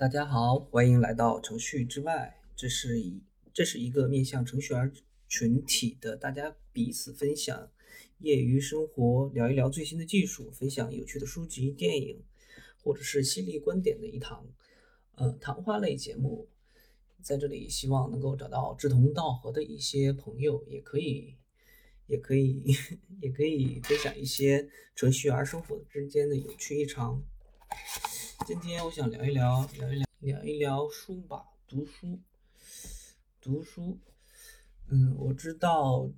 大家好，欢迎来到程序之外。这是一这是一个面向程序员群体的，大家彼此分享业余生活，聊一聊最新的技术，分享有趣的书籍、电影，或者是犀利观点的一堂呃谈话类节目。在这里，希望能够找到志同道合的一些朋友，也可以也可以 也可以分享一些程序员生活之间的有趣异常。今天我想聊一聊，聊一聊，聊一聊书吧，读书，读书。嗯，我知道，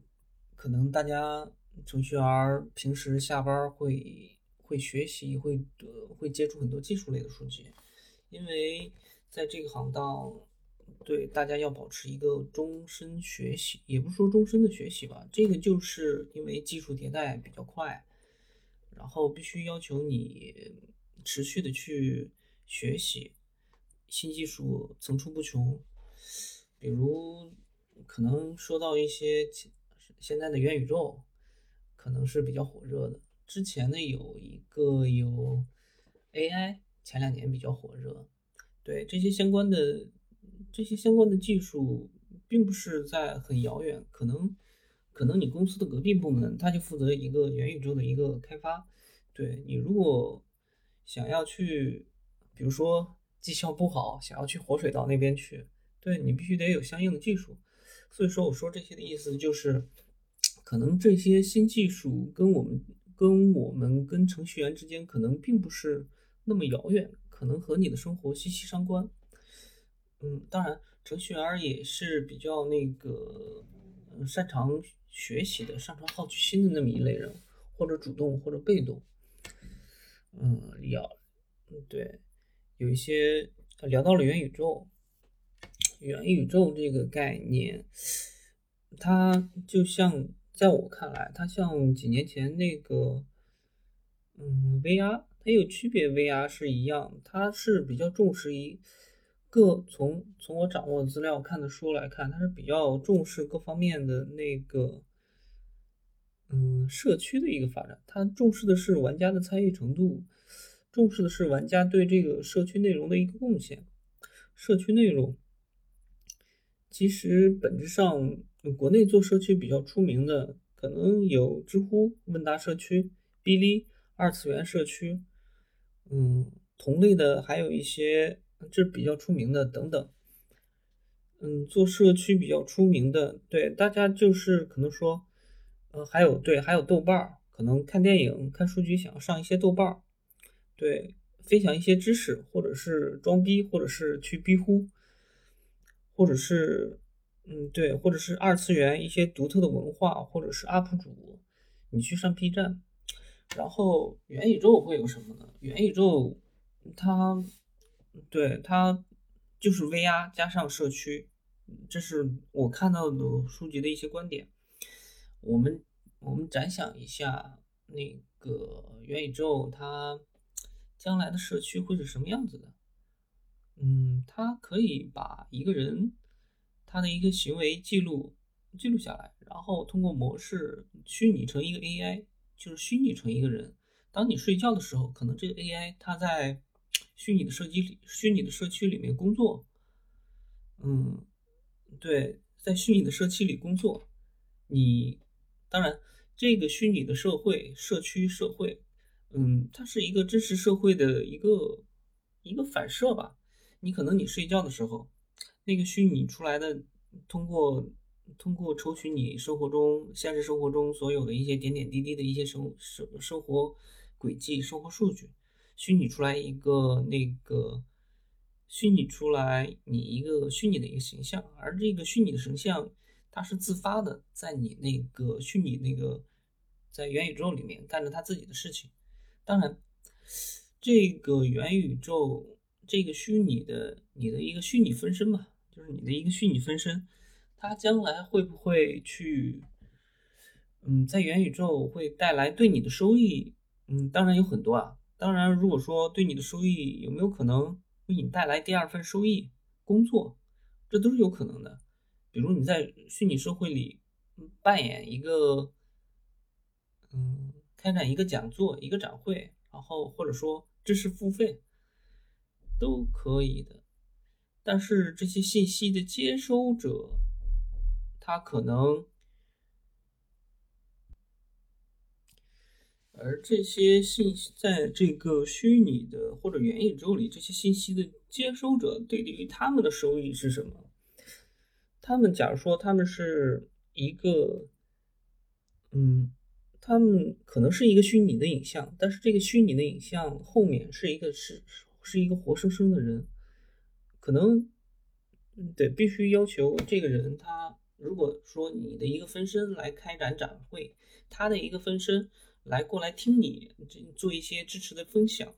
可能大家程序员平时下班会会学习，会呃会接触很多技术类的书籍，因为在这个行当，对大家要保持一个终身学习，也不是说终身的学习吧，这个就是因为技术迭代比较快，然后必须要求你。持续的去学习新技术层出不穷，比如可能说到一些现在的元宇宙，可能是比较火热的。之前呢有一个有 AI，前两年比较火热。对这些相关的这些相关的技术，并不是在很遥远，可能可能你公司的隔壁部门他就负责一个元宇宙的一个开发。对你如果。想要去，比如说绩效不好，想要去活水道那边去，对你必须得有相应的技术。所以说，我说这些的意思就是，可能这些新技术跟我们、跟我们、跟程序员之间可能并不是那么遥远，可能和你的生活息息相关。嗯，当然，程序员也是比较那个擅长学习的、擅长好奇心的那么一类人，或者主动，或者被动。嗯，要，对，有一些聊到了元宇宙，元宇宙这个概念，它就像在我看来，它像几年前那个，嗯，VR，它有区别，VR 是一样，它是比较重视一个从从我掌握的资料看的书来看，它是比较重视各方面的那个。嗯，社区的一个发展，它重视的是玩家的参与程度，重视的是玩家对这个社区内容的一个贡献。社区内容其实本质上，国内做社区比较出名的，可能有知乎问答社区、哔哩二次元社区，嗯，同类的还有一些，这比较出名的等等。嗯，做社区比较出名的，对大家就是可能说。呃，还有对，还有豆瓣儿，可能看电影、看数据，想要上一些豆瓣儿，对，分享一些知识，或者是装逼，或者是去逼呼，或者是，嗯，对，或者是二次元一些独特的文化，或者是 UP 主，你去上 B 站，然后元宇宙会有什么呢？元宇宙，它，对，它就是 VR 加上社区，这是我看到的书籍的一些观点。我们我们展想一下，那个元宇宙它将来的社区会是什么样子的？嗯，它可以把一个人他的一个行为记录记录下来，然后通过模式虚拟成一个 AI，就是虚拟成一个人。当你睡觉的时候，可能这个 AI 它在 虚拟的社区里、虚拟的社区里面工作。嗯，对，在虚拟的社区里工作，你。当然，这个虚拟的社会、社区、社会，嗯，它是一个真实社会的一个一个反射吧。你可能你睡觉的时候，那个虚拟出来的，通过通过抽取你生活中、现实生活中所有的一些点点滴滴的一些生生生活轨迹、生活数据，虚拟出来一个那个虚拟出来你一个虚拟的一个形象，而这个虚拟的形象。他是自发的，在你那个虚拟那个，在元宇宙里面干着他自己的事情。当然，这个元宇宙，这个虚拟的你的一个虚拟分身嘛，就是你的一个虚拟分身，它将来会不会去，嗯，在元宇宙会带来对你的收益？嗯，当然有很多啊。当然，如果说对你的收益有没有可能为你带来第二份收益，工作，这都是有可能的。比如你在虚拟社会里扮演一个，嗯，开展一个讲座、一个展会，然后或者说知识付费，都可以的。但是这些信息的接收者，他可能，而这些信息在这个虚拟的或者元宇宙里，这些信息的接收者对于他们的收益是什么？他们假如说他们是一个，嗯。他们可能是一个虚拟的影像，但是这个虚拟的影像后面是一个是是一个活生生的人，可能，对，必须要求这个人他如果说你的一个分身来开展展会，他的一个分身来过来听你做一些支持的分享，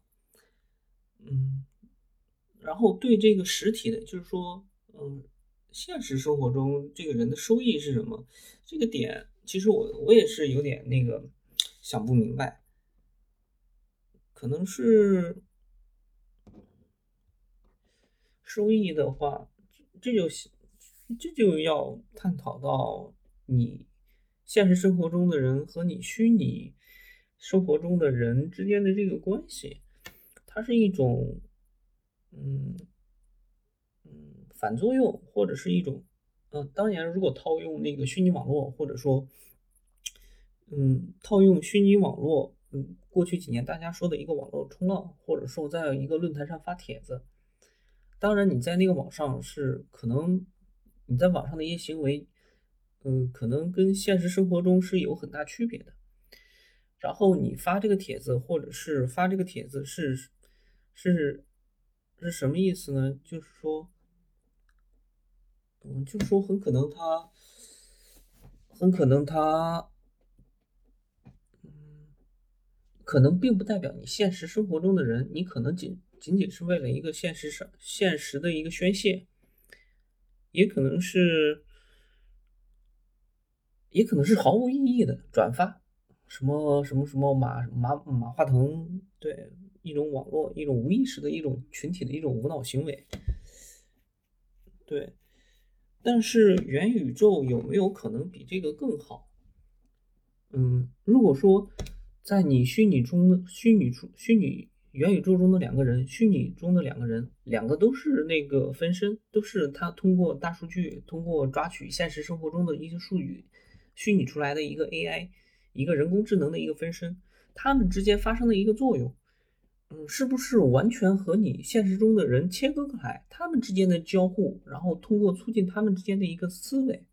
嗯，然后对这个实体的，就是说，嗯，现实生活中这个人的收益是什么？这个点。其实我我也是有点那个想不明白，可能是收益的话，这就这就要探讨到你现实生活中的人和你虚拟生活中的人之间的这个关系，它是一种嗯反作用，或者是一种。嗯，当然，如果套用那个虚拟网络，或者说，嗯，套用虚拟网络，嗯，过去几年大家说的一个网络冲浪，或者说在一个论坛上发帖子，当然你在那个网上是可能你在网上的一些行为，嗯，可能跟现实生活中是有很大区别的。然后你发这个帖子，或者是发这个帖子是是是什么意思呢？就是说。嗯，就说，很可能他，很可能他，嗯，可能并不代表你现实生活中的人，你可能仅仅仅是为了一个现实上现实的一个宣泄，也可能是，也可能是毫无意义的转发，什么什么什么马马马化腾，对，一种网络一种无意识的一种群体的一种无脑行为，对。但是元宇宙有没有可能比这个更好？嗯，如果说在你虚拟中的虚拟出虚拟元宇宙中的两个人，虚拟中的两个人，两个都是那个分身，都是他通过大数据，通过抓取现实生活中的一些术语，虚拟出来的一个 AI，一个人工智能的一个分身，他们之间发生的一个作用。是不是完全和你现实中的人切割开？他们之间的交互，然后通过促进他们之间的一个思维，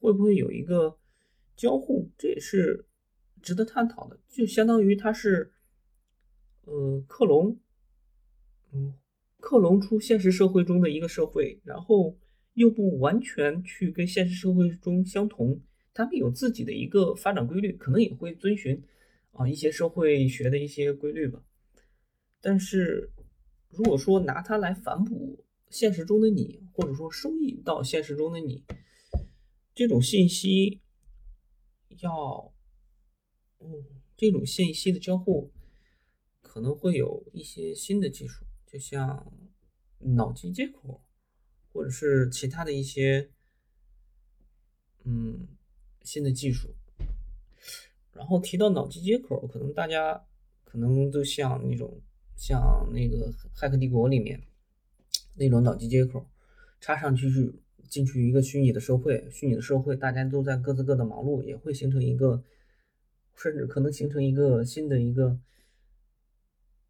会不会有一个交互？这也是值得探讨的。就相当于他是，呃，克隆，嗯，克隆出现实社会中的一个社会，然后又不完全去跟现实社会中相同，他们有自己的一个发展规律，可能也会遵循啊一些社会学的一些规律吧。但是，如果说拿它来反哺现实中的你，或者说收益到现实中的你，这种信息要，嗯，这种信息的交互可能会有一些新的技术，就像脑机接口，或者是其他的一些，嗯，新的技术。然后提到脑机接口，可能大家可能都像那种。像那个《骇客帝国》里面那种脑机接口，插上去去进去一个虚拟的社会，虚拟的社会大家都在各自各的忙碌，也会形成一个，甚至可能形成一个新的一个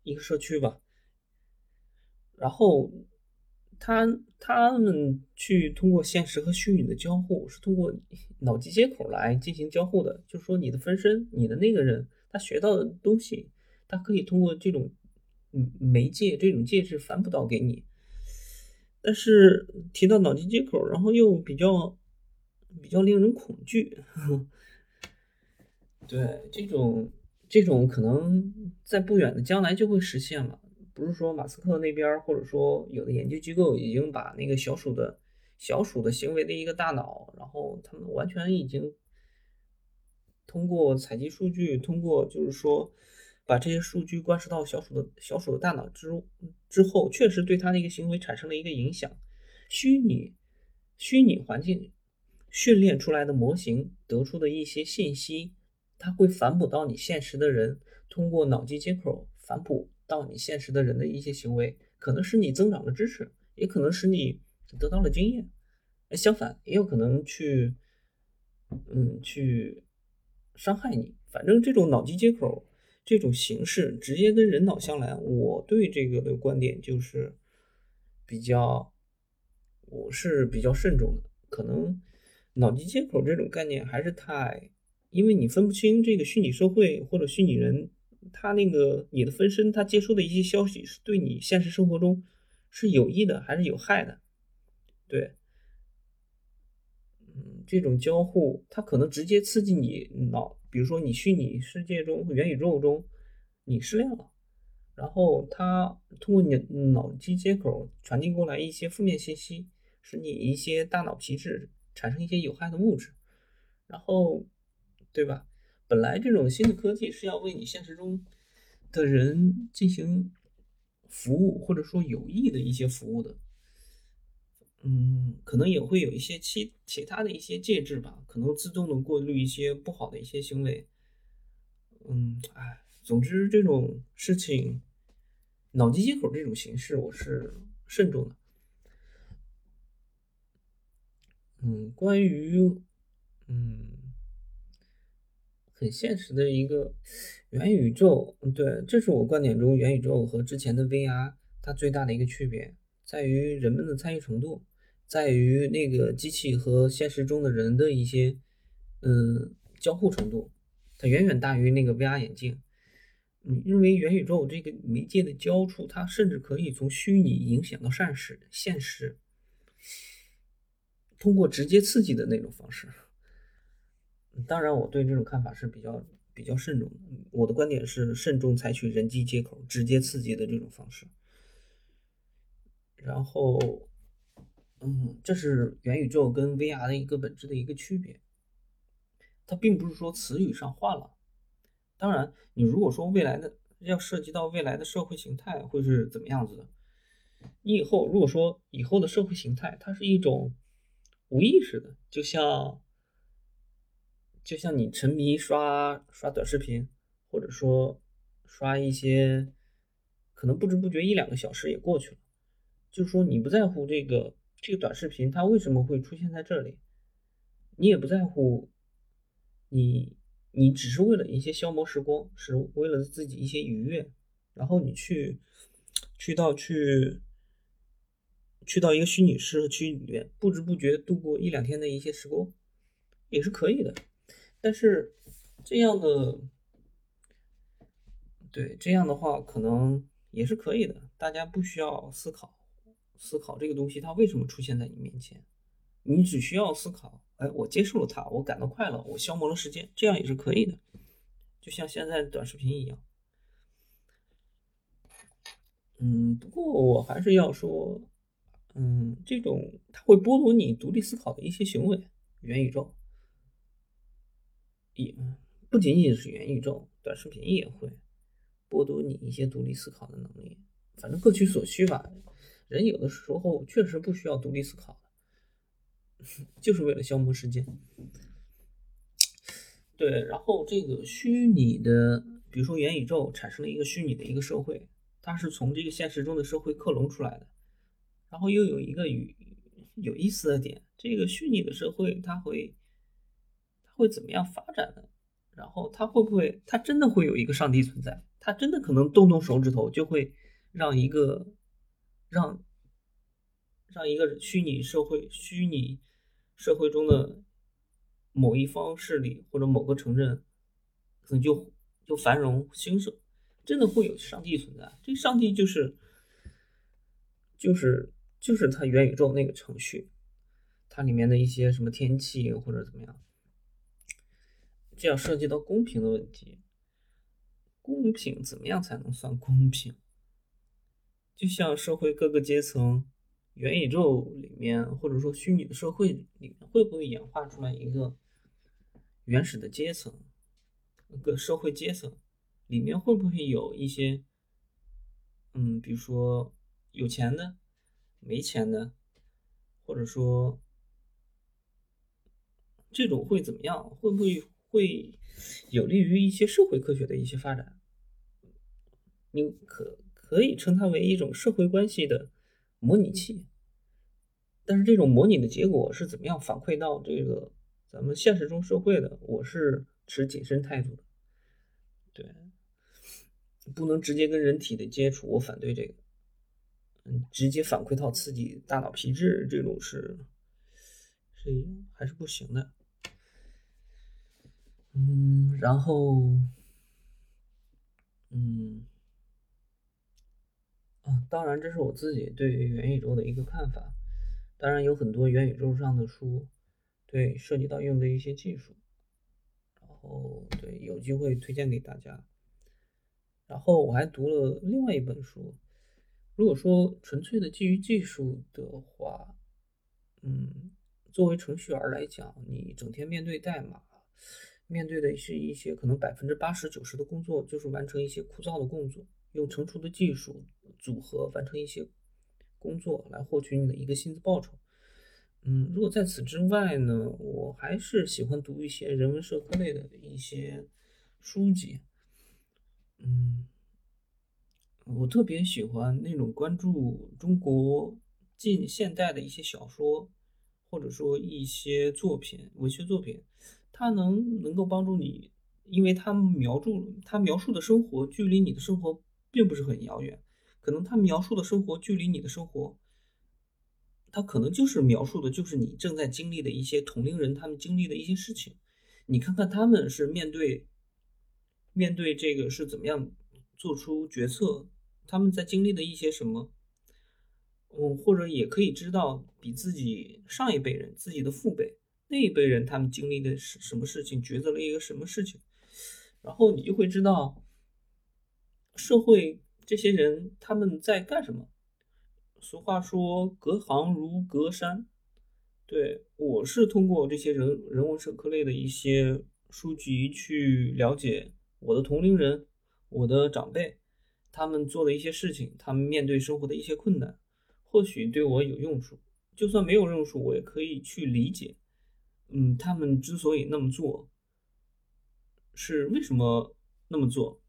一个社区吧。然后他他们去通过现实和虚拟的交互，是通过脑机接口来进行交互的。就是说，你的分身，你的那个人，他学到的东西，他可以通过这种。嗯，媒介这种介质反哺到给你，但是提到脑机接口，然后又比较比较令人恐惧。对，这种这种可能在不远的将来就会实现了。不是说马斯克那边，或者说有的研究机构已经把那个小鼠的小鼠的行为的一个大脑，然后他们完全已经通过采集数据，通过就是说。把这些数据灌输到小鼠的小鼠的大脑之之后，确实对它的一个行为产生了一个影响。虚拟虚拟环境训练出来的模型得出的一些信息，它会反哺到你现实的人，通过脑机接口反哺到你现实的人的一些行为，可能使你增长了知识，也可能使你得到了经验。哎，相反，也有可能去，嗯，去伤害你。反正这种脑机接口这种形式直接跟人脑相连，我对这个的观点就是比较，我是比较慎重的。可能脑机接口这种概念还是太，因为你分不清这个虚拟社会或者虚拟人，他那个你的分身他接收的一些消息是对你现实生活中是有益的还是有害的，对。嗯这种交互，它可能直接刺激你脑，比如说你虚拟世界中、元宇宙中，你失恋了，然后它通过你脑机接口传递过来一些负面信息，使你一些大脑皮质产生一些有害的物质，然后，对吧？本来这种新的科技是要为你现实中的人进行服务，或者说有益的一些服务的。嗯，可能也会有一些其其他的一些介质吧，可能自动的过滤一些不好的一些行为。嗯，哎，总之这种事情，脑机接口这种形式，我是慎重的。嗯，关于嗯很现实的一个元宇宙，对，这是我观点中元宇宙和之前的 VR 它最大的一个区别，在于人们的参与程度。在于那个机器和现实中的人的一些，嗯，交互程度，它远远大于那个 VR 眼镜。嗯，因为元宇宙这个媒介的交触，它甚至可以从虚拟影响到现实，现实，通过直接刺激的那种方式。当然，我对这种看法是比较比较慎重的。我的观点是慎重采取人机接口直接刺激的这种方式，然后。嗯，这是元宇宙跟 VR 的一个本质的一个区别。它并不是说词语上换了。当然，你如果说未来的要涉及到未来的社会形态会是怎么样子的，你以后如果说以后的社会形态它是一种无意识的，就像就像你沉迷刷刷短视频，或者说刷一些，可能不知不觉一两个小时也过去了，就是说你不在乎这个。这个短视频它为什么会出现在这里？你也不在乎，你你只是为了一些消磨时光，是为了自己一些愉悦，然后你去去到去去到一个虚拟社区里面，不知不觉度过一两天的一些时光，也是可以的。但是这样的，对这样的话可能也是可以的，大家不需要思考。思考这个东西它为什么出现在你面前，你只需要思考，哎，我接受了它，我感到快乐，我消磨了时间，这样也是可以的，就像现在短视频一样。嗯，不过我还是要说，嗯，这种它会剥夺你独立思考的一些行为，元宇宙也不仅仅是元宇宙，短视频也会剥夺你一些独立思考的能力，反正各取所需吧。人有的时候确实不需要独立思考的，就是为了消磨时间。对，然后这个虚拟的，比如说元宇宙产生了一个虚拟的一个社会，它是从这个现实中的社会克隆出来的。然后又有一个有有意思的点，这个虚拟的社会它会它会怎么样发展呢？然后它会不会它真的会有一个上帝存在？它真的可能动动手指头就会让一个。让让一个虚拟社会、虚拟社会中的某一方势力或者某个城镇，可能就就繁荣兴盛，真的会有上帝存在？这上帝就是就是就是它元宇宙那个程序，它里面的一些什么天气或者怎么样，这要涉及到公平的问题。公平怎么样才能算公平？就像社会各个阶层，元宇宙里面或者说虚拟的社会里面，会不会演化出来一个原始的阶层？个社会阶层里面会不会有一些，嗯，比如说有钱的、没钱的，或者说这种会怎么样？会不会会有利于一些社会科学的一些发展？你可？可以称它为一种社会关系的模拟器。但是这种模拟的结果是怎么样反馈到这个咱们现实中社会的？我是持谨慎态度的。对，不能直接跟人体的接触，我反对这个。嗯，直接反馈到刺激大脑皮质这种是是还是不行的。嗯，然后，嗯，啊，当然这是我自己对于元宇宙的一个看法。当然有很多元宇宙上的书，对涉及到用的一些技术，然后对有机会推荐给大家。然后我还读了另外一本书。如果说纯粹的基于技术的话，嗯，作为程序员来讲，你整天面对代码。面对的是一些可能百分之八十九十的工作就是完成一些枯燥的工作，用成熟的技术组合完成一些工作来获取你的一个薪资报酬。嗯，如果在此之外呢，我还是喜欢读一些人文社科类的一些书籍。嗯，我特别喜欢那种关注中国近现代的一些小说，或者说一些作品，文学作品。它能能够帮助你，因为它描述它描述的生活距离你的生活并不是很遥远，可能他描述的生活距离你的生活，他可能就是描述的就是你正在经历的一些同龄人他们经历的一些事情，你看看他们是面对面对这个是怎么样做出决策，他们在经历的一些什么，嗯，或者也可以知道比自己上一辈人自己的父辈。那一辈人他们经历的是什么事情，抉择了一个什么事情，然后你就会知道社会这些人他们在干什么。俗话说“隔行如隔山”，对我是通过这些人人文社科类的一些书籍去了解我的同龄人、我的长辈他们做的一些事情，他们面对生活的一些困难，或许对我有用处。就算没有用处，我也可以去理解。嗯，他们之所以那么做，是为什么那么做？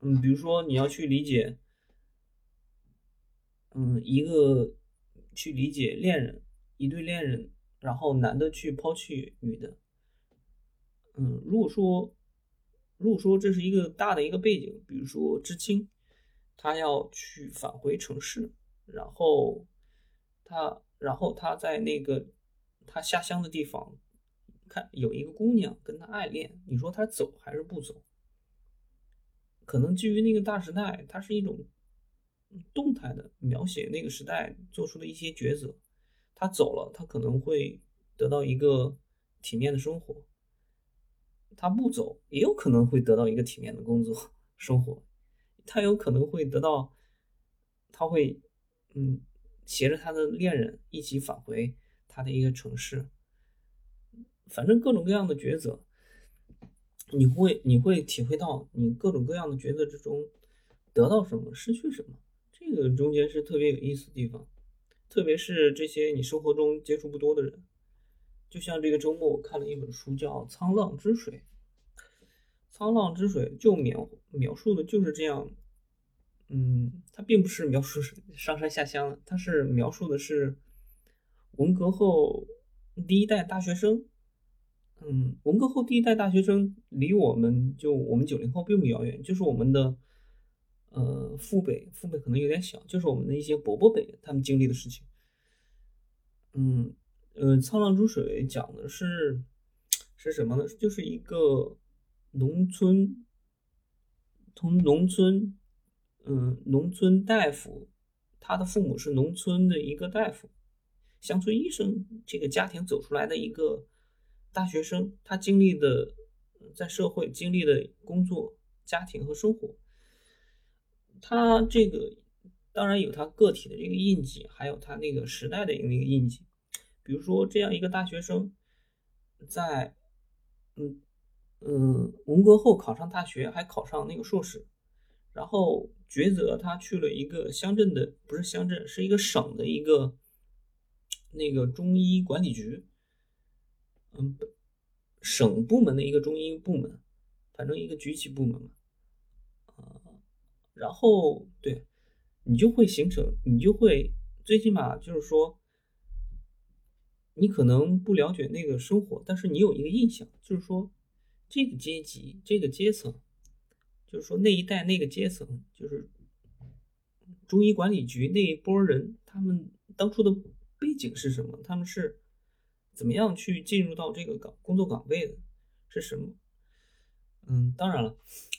嗯，比如说你要去理解，嗯，一个去理解恋人，一对恋人，然后男的去抛弃女的，嗯，如果说，如果说这是一个大的一个背景，比如说知青，他要去返回城市，然后他，然后他在那个。他下乡的地方，看有一个姑娘跟他爱恋，你说他走还是不走？可能基于那个大时代，它是一种动态的描写那个时代做出的一些抉择。他走了，他可能会得到一个体面的生活；他不走，也有可能会得到一个体面的工作生活。他有可能会得到，他会嗯，携着他的恋人一起返回。他的一个城市，反正各种各样的抉择，你会你会体会到你各种各样的抉择之中得到什么，失去什么，这个中间是特别有意思的地方。特别是这些你生活中接触不多的人，就像这个周末我看了一本书叫《沧浪之水》，《沧浪之水》就描描述的就是这样，嗯，它并不是描述上山下乡，它是描述的是。文革后第一代大学生，嗯，文革后第一代大学生离我们就我们九零后并不遥远，就是我们的呃父辈，父辈可能有点小，就是我们的一些伯伯辈他们经历的事情。嗯呃，《沧浪之水》讲的是是什么呢？就是一个农村，从农村，嗯，农村大夫，他的父母是农村的一个大夫。乡村医生这个家庭走出来的一个大学生，他经历的在社会经历的工作、家庭和生活，他这个当然有他个体的这个印记，还有他那个时代的那个印记。比如说，这样一个大学生，在嗯嗯文革后考上大学，还考上那个硕士，然后抉择他去了一个乡镇的，不是乡镇，是一个省的一个。那个中医管理局，嗯，省部门的一个中医部门，反正一个局级部门嘛，然后对，你就会形成，你就会最起码就是说，你可能不了解那个生活，但是你有一个印象，就是说这个阶级、这个阶层，就是说那一代那个阶层，就是中医管理局那一波人，他们当初的背景是什么？他们是怎么样去进入到这个岗工作岗位的？是什么？嗯，当然了，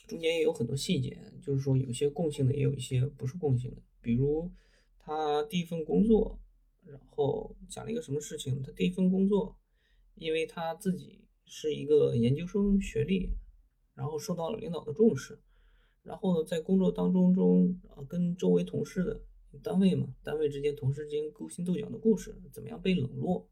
中间也有很多细节，就是说有些共性的，也有一些不是共性的。比如他第一份工作，然后讲了一个什么事情？他第一份工作，因为他自己是一个研究生学历，然后受到了领导的重视，然后呢，在工作当中中啊，跟周围同事的单位嘛，单位之间同事之间勾心斗角的故事，怎么样被冷落？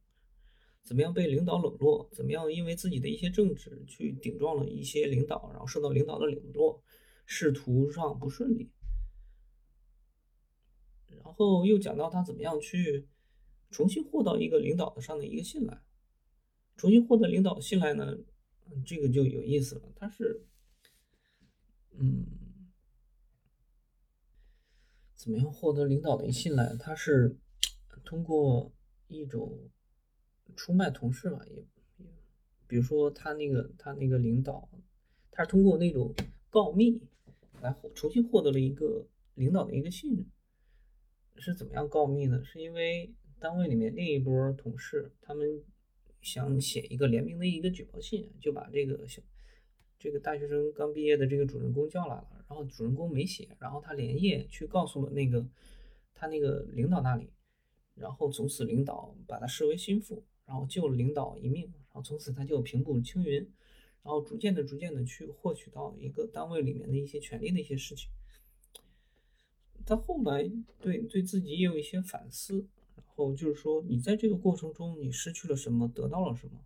怎么样被领导冷落？怎么样因为自己的一些政治去顶撞了一些领导，然后受到领导的冷落，仕途上不顺利。然后又讲到他怎么样去重新获得一个领导的上的一个信赖，重新获得领导信赖呢？这个就有意思了。他是，嗯，怎么样获得领导的信赖？他是通过一种。出卖同事嘛，也也，比如说他那个他那个领导，他是通过那种告密来重新获得了一个领导的一个信任。是怎么样告密呢？是因为单位里面另一波同事他们想写一个联名的一个举报信，就把这个小这个大学生刚毕业的这个主人公叫来了，然后主人公没写，然后他连夜去告诉了那个他那个领导那里，然后从此领导把他视为心腹。然后救了领导一命，然后从此他就平步青云，然后逐渐的、逐渐的去获取到一个单位里面的一些权利的一些事情。他后来对对自己也有一些反思，然后就是说，你在这个过程中你失去了什么，得到了什么，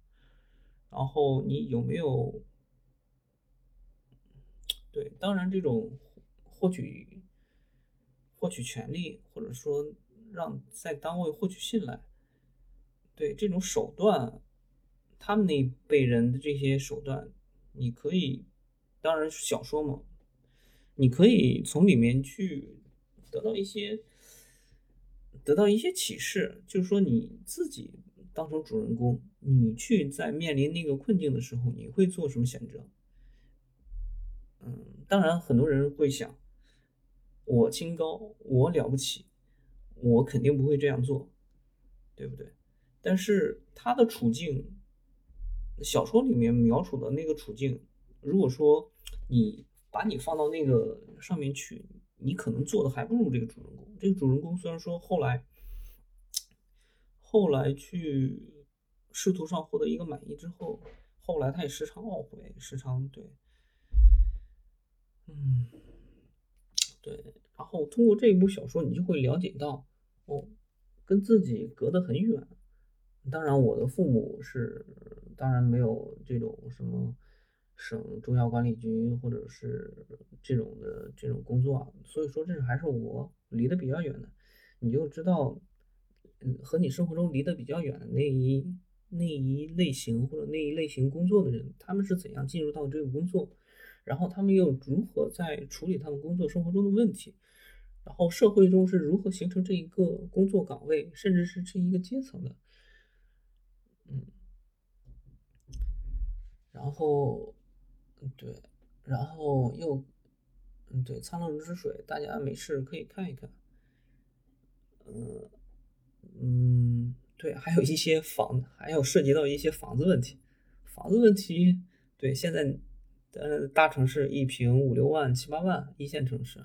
然后你有没有？对，当然这种获取获取权利，或者说让在单位获取信赖。对这种手段，他们那辈人的这些手段，你可以，当然小说嘛，你可以从里面去得到一些，得到一些启示，就是说你自己当成主人公，你去在面临那个困境的时候，你会做什么选择？嗯，当然很多人会想，我清高，我了不起，我肯定不会这样做，对不对？但是他的处境，小说里面描述的那个处境，如果说你把你放到那个上面去，你可能做的还不如这个主人公。这个主人公虽然说后来，后来去仕途上获得一个满意之后，后来他也时常懊悔，时常对，嗯，对。然后通过这一部小说，你就会了解到，哦，跟自己隔得很远。当然，我的父母是当然没有这种什么省中药管理局或者是这种的这种工作，所以说这是还是我离得比较远的。你就知道，嗯，和你生活中离得比较远的那一那一类型或者那一类型工作的人，他们是怎样进入到这个工作，然后他们又如何在处理他们工作生活中的问题，然后社会中是如何形成这一个工作岗位，甚至是这一个阶层的。嗯，然后，对，然后又，嗯，对，《沧浪之水》，大家没事可以看一看。嗯，嗯，对，还有一些房，还有涉及到一些房子问题。房子问题，对，现在，呃，大城市一平五六万、七八万，一线城市，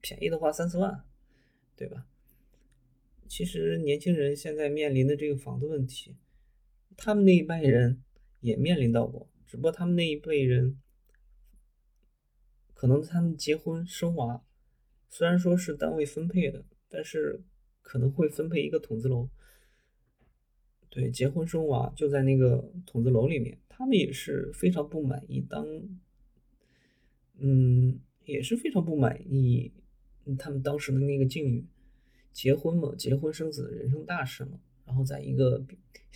便宜的话三四万，对吧？其实年轻人现在面临的这个房子问题。他们那一辈人也面临到过，只不过他们那一辈人可能他们结婚生娃，虽然说是单位分配的，但是可能会分配一个筒子楼。对，结婚生娃就在那个筒子楼里面，他们也是非常不满意，当嗯也是非常不满意他们当时的那个境遇。结婚嘛，结婚生子，人生大事嘛。然后在一个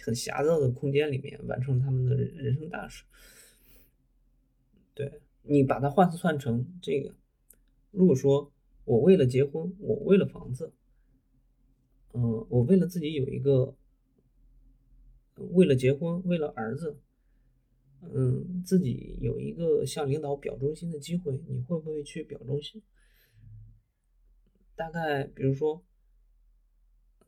很狭窄的空间里面完成他们的人生大事。对你把它换算成这个，如果说我为了结婚，我为了房子，嗯，我为了自己有一个，为了结婚，为了儿子，嗯，自己有一个向领导表忠心的机会，你会不会去表忠心？大概比如说，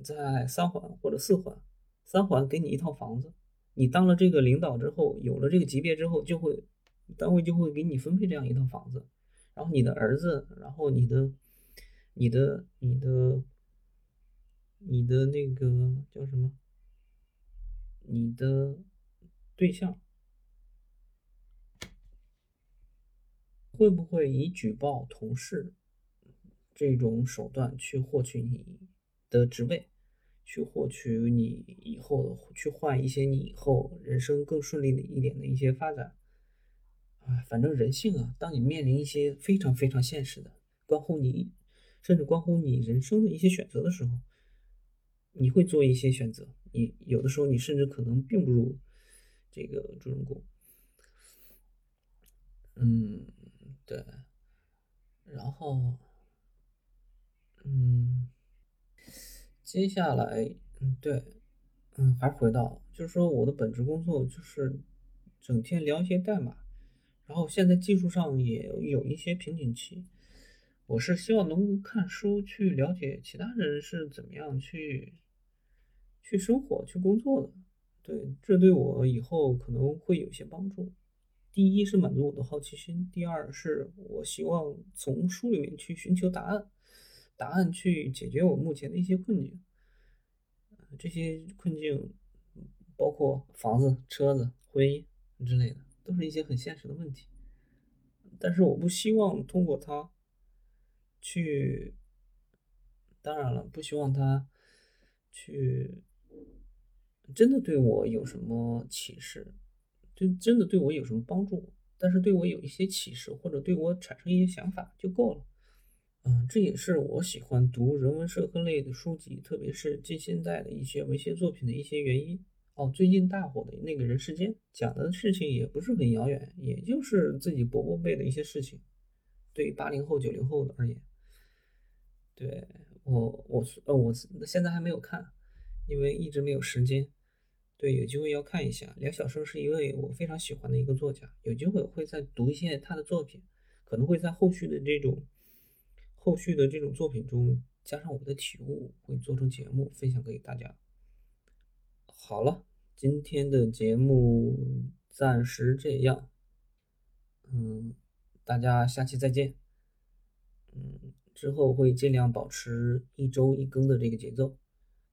在三环或者四环，三环给你一套房子，你当了这个领导之后，有了这个级别之后，就会单位就会给你分配这样一套房子，然后你的儿子，然后你的、你的、你的、你的那个叫什么？你的对象会不会以举报同事？这种手段去获取你的职位，去获取你以后去换一些你以后人生更顺利的一点的一些发展，啊，反正人性啊，当你面临一些非常非常现实的，关乎你甚至关乎你人生的一些选择的时候，你会做一些选择。你有的时候你甚至可能并不如这个主人公。嗯，对，然后。嗯，接下来，嗯，对，嗯，还是回到，就是说我的本职工作就是整天聊一些代码，然后现在技术上也有一些瓶颈期，我是希望能看书去了解其他人是怎么样去去生活、去工作的，对，这对我以后可能会有些帮助。第一是满足我的好奇心，第二是我希望从书里面去寻求答案。答案去解决我目前的一些困境，这些困境包括房子、车子、婚姻之类的，都是一些很现实的问题。但是我不希望通过它去，当然了，不希望它去真的对我有什么启示，就真的对我有什么帮助。但是对我有一些启示，或者对我产生一些想法就够了。嗯，这也是我喜欢读人文社科类的书籍，特别是近现代的一些文学作品的一些原因。哦，最近大火的那个人世间，讲的事情也不是很遥远，也就是自己伯伯辈的一些事情。对于八零后、九零后的而言，对我，我呃，我现在还没有看，因为一直没有时间。对，有机会要看一下。梁晓声是一位我非常喜欢的一个作家，有机会会再读一些他的作品，可能会在后续的这种。后续的这种作品中，加上我的体悟，会做成节目分享给大家。好了，今天的节目暂时这样，嗯，大家下期再见。嗯，之后会尽量保持一周一更的这个节奏，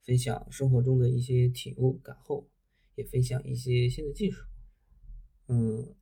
分享生活中的一些体悟感后，也分享一些新的技术。嗯，